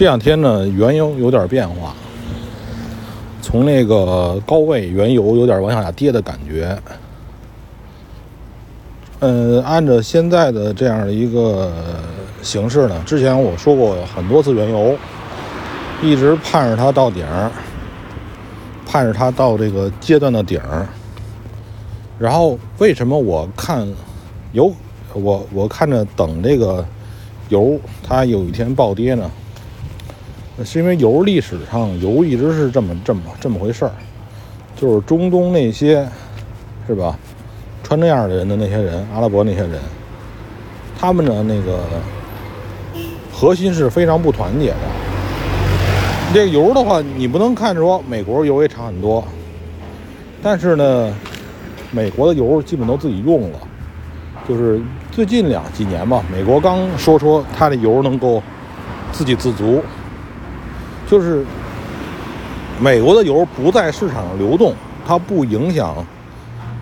这两天呢，原油有点变化，从那个高位原油有点往下跌的感觉。嗯，按照现在的这样的一个形势呢，之前我说过很多次，原油一直盼着它到顶儿，盼着它到这个阶段的顶儿。然后为什么我看油，我我看着等这个油它有一天暴跌呢？是因为油历史上油一直是这么这么这么回事儿，就是中东那些是吧，穿那样的人的那些人，阿拉伯那些人，他们的那个核心是非常不团结的。这个油的话，你不能看着说美国油也产很多，但是呢，美国的油基本都自己用了，就是最近两几年吧，美国刚说出它的油能够自给自足。就是美国的油不在市场上流动，它不影响，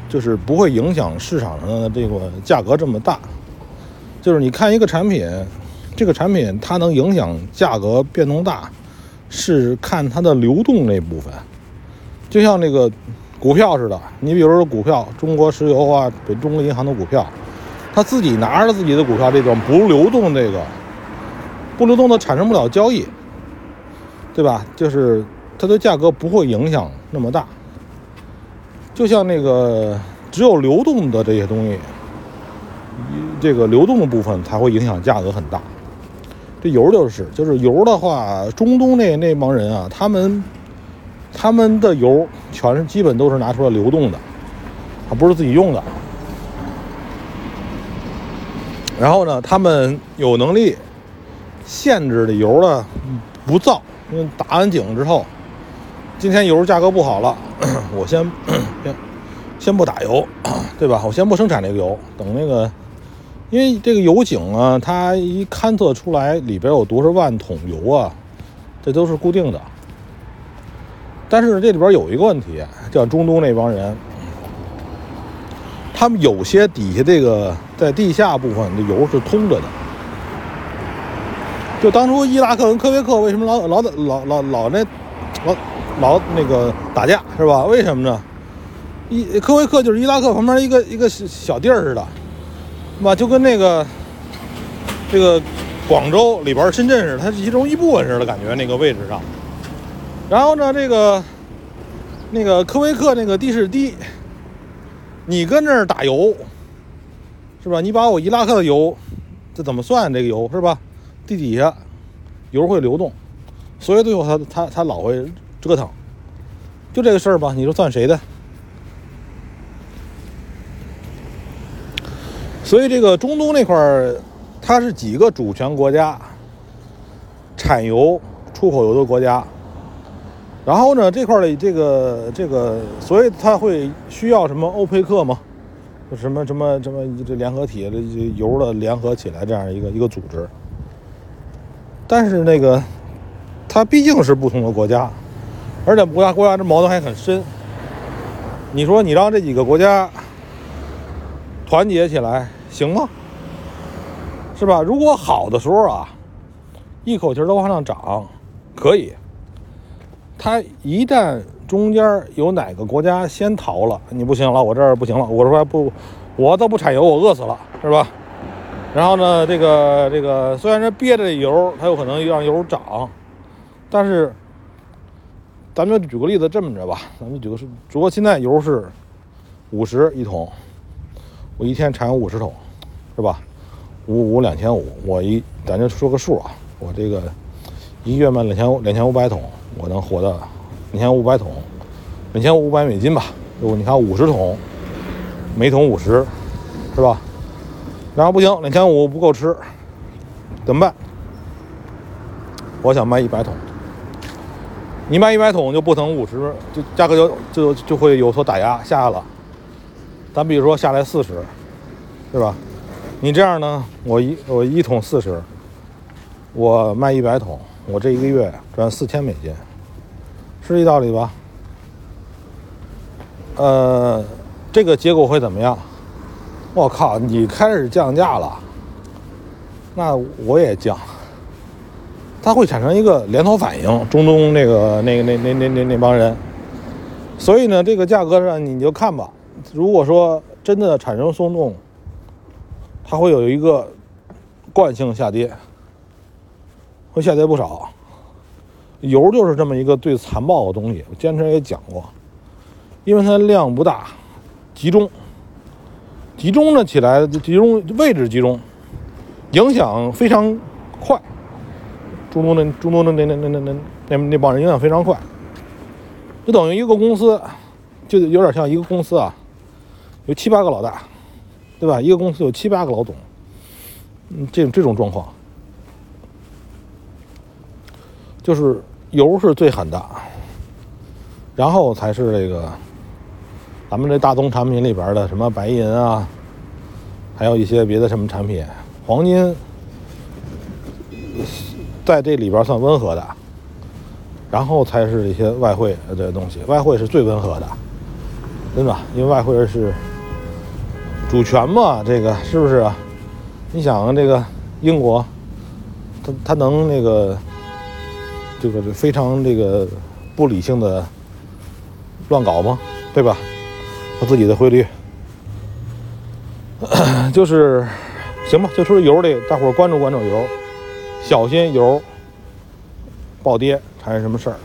就是不会影响市场上的这个价格这么大。就是你看一个产品，这个产品它能影响价格变动大，是看它的流动那部分。就像那个股票似的，你比如说股票，中国石油啊，北中国银行的股票，它自己拿着自己的股票这种不流动这个不流动的产生不了交易。对吧？就是它的价格不会影响那么大，就像那个只有流动的这些东西，这个流动的部分才会影响价格很大。这油就是，就是油的话，中东那那帮人啊，他们他们的油全是基本都是拿出来流动的，它不是自己用的。然后呢，他们有能力限制的油呢不造。因为打完井之后，今天油价格不好了，我先 先先不打油，对吧？我先不生产这个油，等那个，因为这个油井啊，它一勘测出来里边有多少万桶油啊，这都是固定的。但是这里边有一个问题，叫中东那帮人，他们有些底下这个在地下部分的油是通着的。就当初伊拉克跟科威克为什么老老老老老那老老那个打架是吧？为什么呢？伊科威克就是伊拉克旁边一个一个小地儿似的，是吧？就跟那个这个广州里边深圳似的，它是其中一部分似的，感觉那个位置上。然后呢，这个那个科威克那个地势低，你跟那儿打油是吧？你把我伊拉克的油，这怎么算这个油是吧？地底下油会流动，所以最后他他他老会折腾，就这个事儿吧。你说算谁的？所以这个中东那块儿，它是几个主权国家，产油、出口油的国家。然后呢，这块儿的这个这个，所以它会需要什么欧佩克吗？什么什么什么这联合体的油的联合起来这样一个一个组织。但是那个，它毕竟是不同的国家，而且国家国家这矛盾还很深。你说你让这几个国家团结起来行吗？是吧？如果好的时候啊，一口气都往上涨，可以。它一旦中间有哪个国家先逃了，你不行了，我这儿不行了，我说不，我都不产油，我饿死了，是吧？然后呢，这个这个虽然说憋着油，它有可能让油涨，但是咱们举个例子，这么着吧，咱们举个是，如果现在油是五十一桶，我一天产五十桶，是吧？五五两千五，我一咱就说个数啊，我这个一个月卖两千两千五百桶，我能活到两千五百桶，两千五百美金吧？如果你看五十桶，每桶五十，是吧？然后不行，两千五不够吃，怎么办？我想卖一百桶，你卖一百桶就不等五十，就价格就就就会有所打压下来了。咱比如说下来四十，对吧？你这样呢，我一我一桶四十，我卖一百桶，我这一个月赚四千美金，是这道理吧？呃，这个结果会怎么样？我靠！你开始降价了，那我也降。它会产生一个连锁反应，中东那个那个那那那那那帮人。所以呢，这个价格上你就看吧。如果说真的产生松动，它会有一个惯性下跌，会下跌不少。油就是这么一个最残暴的东西，我坚持也讲过，因为它量不大，集中，集中了起来，集中位置集中，影响非常快。中东的中东的那那那那那那那帮人影响非常快，就等于一个公司，就有点像一个公司啊，有七八个老大，对吧？一个公司有七八个老总，嗯，这这种状况。就是油是最狠的，然后才是这个咱们这大宗产品里边的什么白银啊，还有一些别的什么产品，黄金在这里边算温和的，然后才是一些外汇的东西，外汇是最温和的，真的，因为外汇是主权嘛，这个是不是啊？你想这个英国，他他能那个？这个是非常这个不理性的乱搞吗？对吧？他自己的汇率 就是行吧，就说油里，大伙关注关注油，小心油暴跌产生什么事儿。